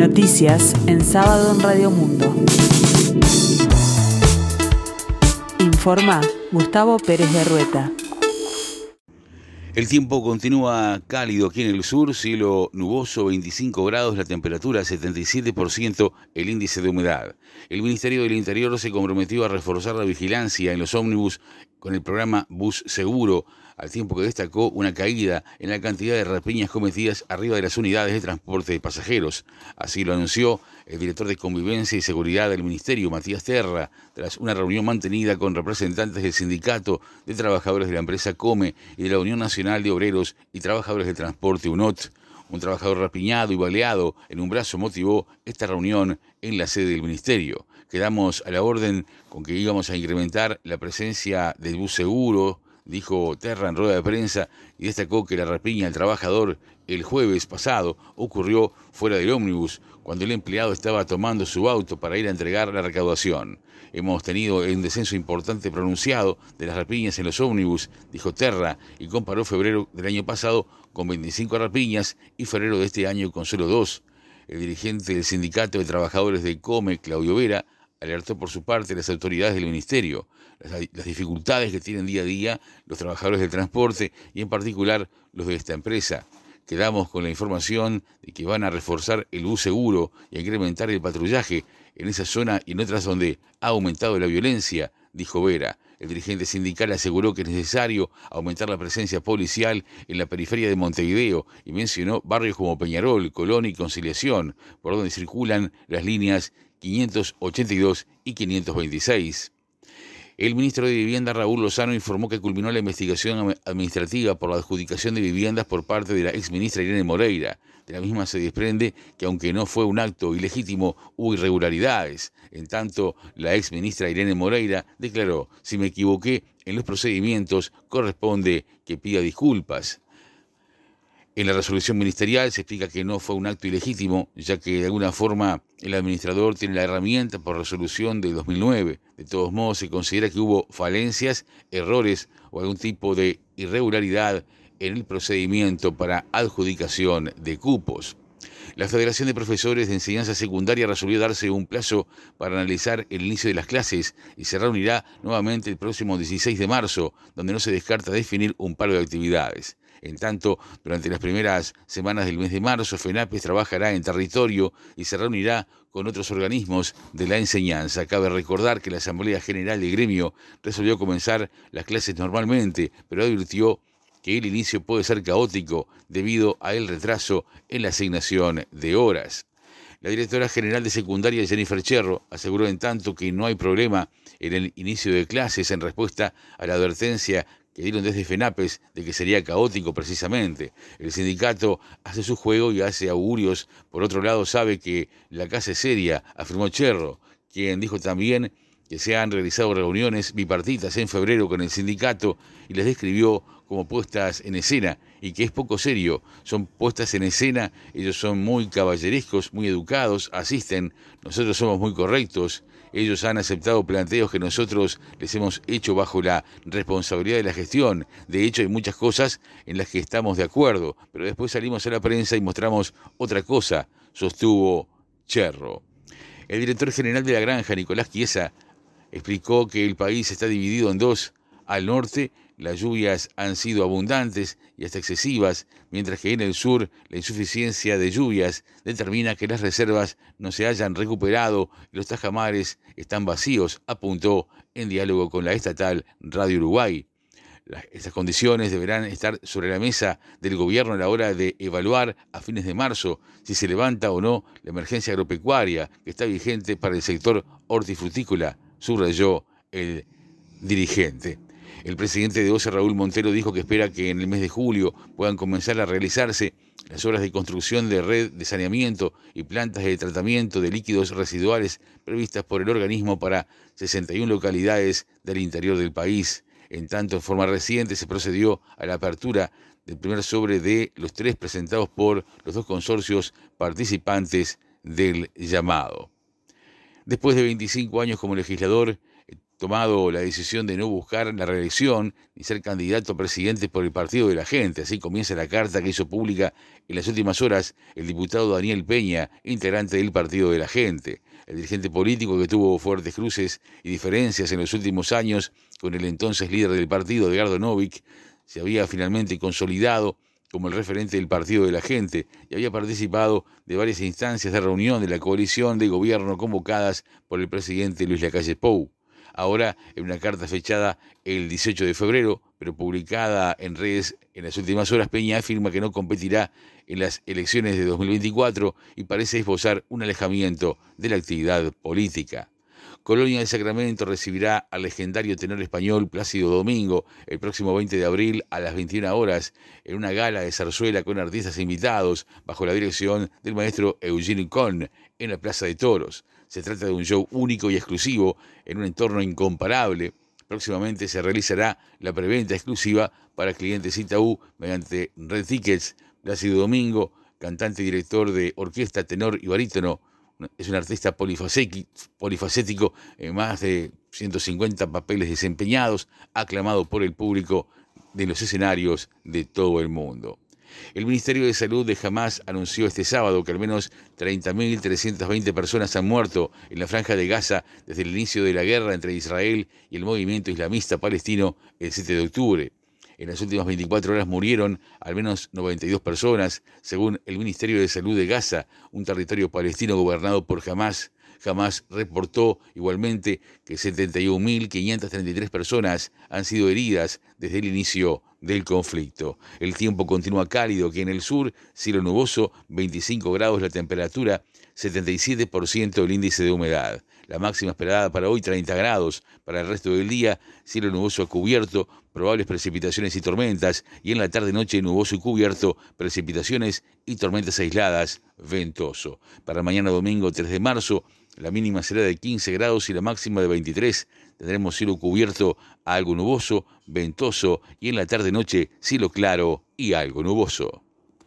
Noticias en sábado en Radio Mundo. Informa Gustavo Pérez de Rueta. El tiempo continúa cálido aquí en el sur, cielo nuboso, 25 grados, la temperatura 77%, el índice de humedad. El Ministerio del Interior se comprometió a reforzar la vigilancia en los ómnibus con el programa Bus Seguro, al tiempo que destacó una caída en la cantidad de rapiñas cometidas arriba de las unidades de transporte de pasajeros. Así lo anunció el director de Convivencia y Seguridad del Ministerio, Matías Terra, tras una reunión mantenida con representantes del Sindicato de Trabajadores de la empresa Come y de la Unión Nacional de Obreros y Trabajadores del Transporte UNOT. Un trabajador rapiñado y baleado en un brazo motivó esta reunión en la sede del Ministerio. Quedamos a la orden con que íbamos a incrementar la presencia del bus seguro, dijo Terra en rueda de prensa y destacó que la rapiña al trabajador el jueves pasado ocurrió fuera del ómnibus, cuando el empleado estaba tomando su auto para ir a entregar la recaudación. Hemos tenido un descenso importante pronunciado de las rapiñas en los ómnibus, dijo Terra, y comparó febrero del año pasado con 25 rapiñas y febrero de este año con solo dos. El dirigente del Sindicato de Trabajadores de Come, Claudio Vera, alertó por su parte las autoridades del Ministerio las, dificultades que tienen día a día los trabajadores del transporte y en particular los de esta empresa. Quedamos con la información de que van a reforzar el bus seguro y a incrementar el patrullaje en esa zona y en otras donde ha aumentado la violencia, dijo Vera. El dirigente sindical aseguró que es necesario aumentar la presencia policial en la periferia de Montevideo y mencionó barrios como Peñarol, Colón y Conciliación, por donde circulan las líneas 582 y 526. El ministro de Vivienda, Raúl Lozano, informó que culminó la investigación administrativa por la adjudicación de viviendas por parte de la exministra Irene Moreira. De la misma se desprende que aunque no fue un acto ilegítimo, hubo irregularidades. En tanto, la exministra Irene Moreira declaró, si me equivoqué en los procedimientos, corresponde que pida disculpas. En la resolución ministerial se explica que no fue un acto ilegítimo, ya que de alguna forma el administrador tiene la herramienta por resolución de 2009. De todos modos, se considera que hubo falencias, errores o algún tipo de irregularidad en el procedimiento para adjudicación de cupos. La Federación de Profesores de Enseñanza Secundaria resolvió darse un plazo para analizar el inicio de las clases y se reunirá nuevamente el próximo 16 de marzo, donde no se descarta definir un paro de actividades. En tanto, durante las primeras semanas del mes de marzo, FENAPES trabajará en territorio y se reunirá con otros organismos de la enseñanza. Cabe recordar que la Asamblea General de Gremio resolvió comenzar las clases normalmente, pero advirtió que el inicio puede ser caótico debido a el retraso en la asignación de horas. La directora general de secundaria Jennifer Cherro aseguró en tanto que no hay problema en el inicio de clases en respuesta a la advertencia que dieron desde FENAPES de que sería caótico precisamente. El sindicato hace su juego y hace augurios. Por otro lado, sabe que la casa es seria, afirmó Cherro, quien dijo también que se han realizado reuniones bipartitas en febrero con el sindicato y les describió como puestas en escena y que es poco serio. Son puestas en escena, ellos son muy caballerescos, muy educados, asisten, nosotros somos muy correctos, ellos han aceptado planteos que nosotros les hemos hecho bajo la responsabilidad de la gestión. De hecho, hay muchas cosas en las que estamos de acuerdo, pero después salimos a la prensa y mostramos otra cosa, sostuvo Cherro. El director general de la granja, Nicolás Chiesa, explicó que el país está dividido en dos. Al norte, las lluvias han sido abundantes y hasta excesivas, mientras que en el sur la insuficiencia de lluvias determina que las reservas no se hayan recuperado y los tajamares están vacíos, apuntó en diálogo con la estatal Radio Uruguay. Estas condiciones deberán estar sobre la mesa del gobierno a la hora de evaluar a fines de marzo si se levanta o no la emergencia agropecuaria que está vigente para el sector hortifrutícola subrayó el dirigente. El presidente de OCE, Raúl Montero, dijo que espera que en el mes de julio puedan comenzar a realizarse las obras de construcción de red de saneamiento y plantas de tratamiento de líquidos residuales previstas por el organismo para 61 localidades del interior del país. En tanto, en forma reciente se procedió a la apertura del primer sobre de los tres presentados por los dos consorcios participantes del llamado. Después de 25 años como legislador, tomado la decisión de no buscar la reelección ni ser candidato a presidente por el Partido de la Gente. Así comienza la carta que hizo pública en las últimas horas el diputado Daniel Peña, integrante del Partido de la Gente. El dirigente político que tuvo fuertes cruces y diferencias en los últimos años con el entonces líder del partido, Edgardo Novik, se había finalmente consolidado como el referente del Partido de la Gente y había participado de varias instancias de reunión de la coalición de gobierno convocadas por el presidente Luis Lacalle Pou. Ahora, en una carta fechada el 18 de febrero, pero publicada en redes en las últimas horas, Peña afirma que no competirá en las elecciones de 2024 y parece esbozar un alejamiento de la actividad política. Colonia del Sacramento recibirá al legendario tenor español Plácido Domingo el próximo 20 de abril a las 21 horas en una gala de zarzuela con artistas invitados bajo la dirección del maestro Eugene Kohn en la Plaza de Toros. Se trata de un show único y exclusivo en un entorno incomparable. Próximamente se realizará la preventa exclusiva para clientes Itaú mediante Red Tickets. Plácido Domingo, cantante y director de orquesta, tenor y barítono, es un artista polifacético, en más de 150 papeles desempeñados, aclamado por el público de los escenarios de todo el mundo. El Ministerio de Salud de Hamas anunció este sábado que al menos 30.320 personas han muerto en la franja de Gaza desde el inicio de la guerra entre Israel y el movimiento islamista palestino el 7 de octubre. En las últimas 24 horas murieron al menos 92 personas, según el Ministerio de Salud de Gaza, un territorio palestino gobernado por Hamas. Hamas reportó igualmente que 71.533 personas han sido heridas desde el inicio del conflicto. El tiempo continúa cálido, que en el sur, cielo nuboso, 25 grados la temperatura, 77% el índice de humedad. La máxima esperada para hoy 30 grados. Para el resto del día, cielo nuboso cubierto, probables precipitaciones y tormentas. Y en la tarde-noche nuboso y cubierto, precipitaciones y tormentas aisladas, ventoso. Para mañana domingo 3 de marzo, la mínima será de 15 grados y la máxima de 23. Tendremos cielo cubierto, algo nuboso, ventoso y en la tarde-noche cielo claro y algo nuboso.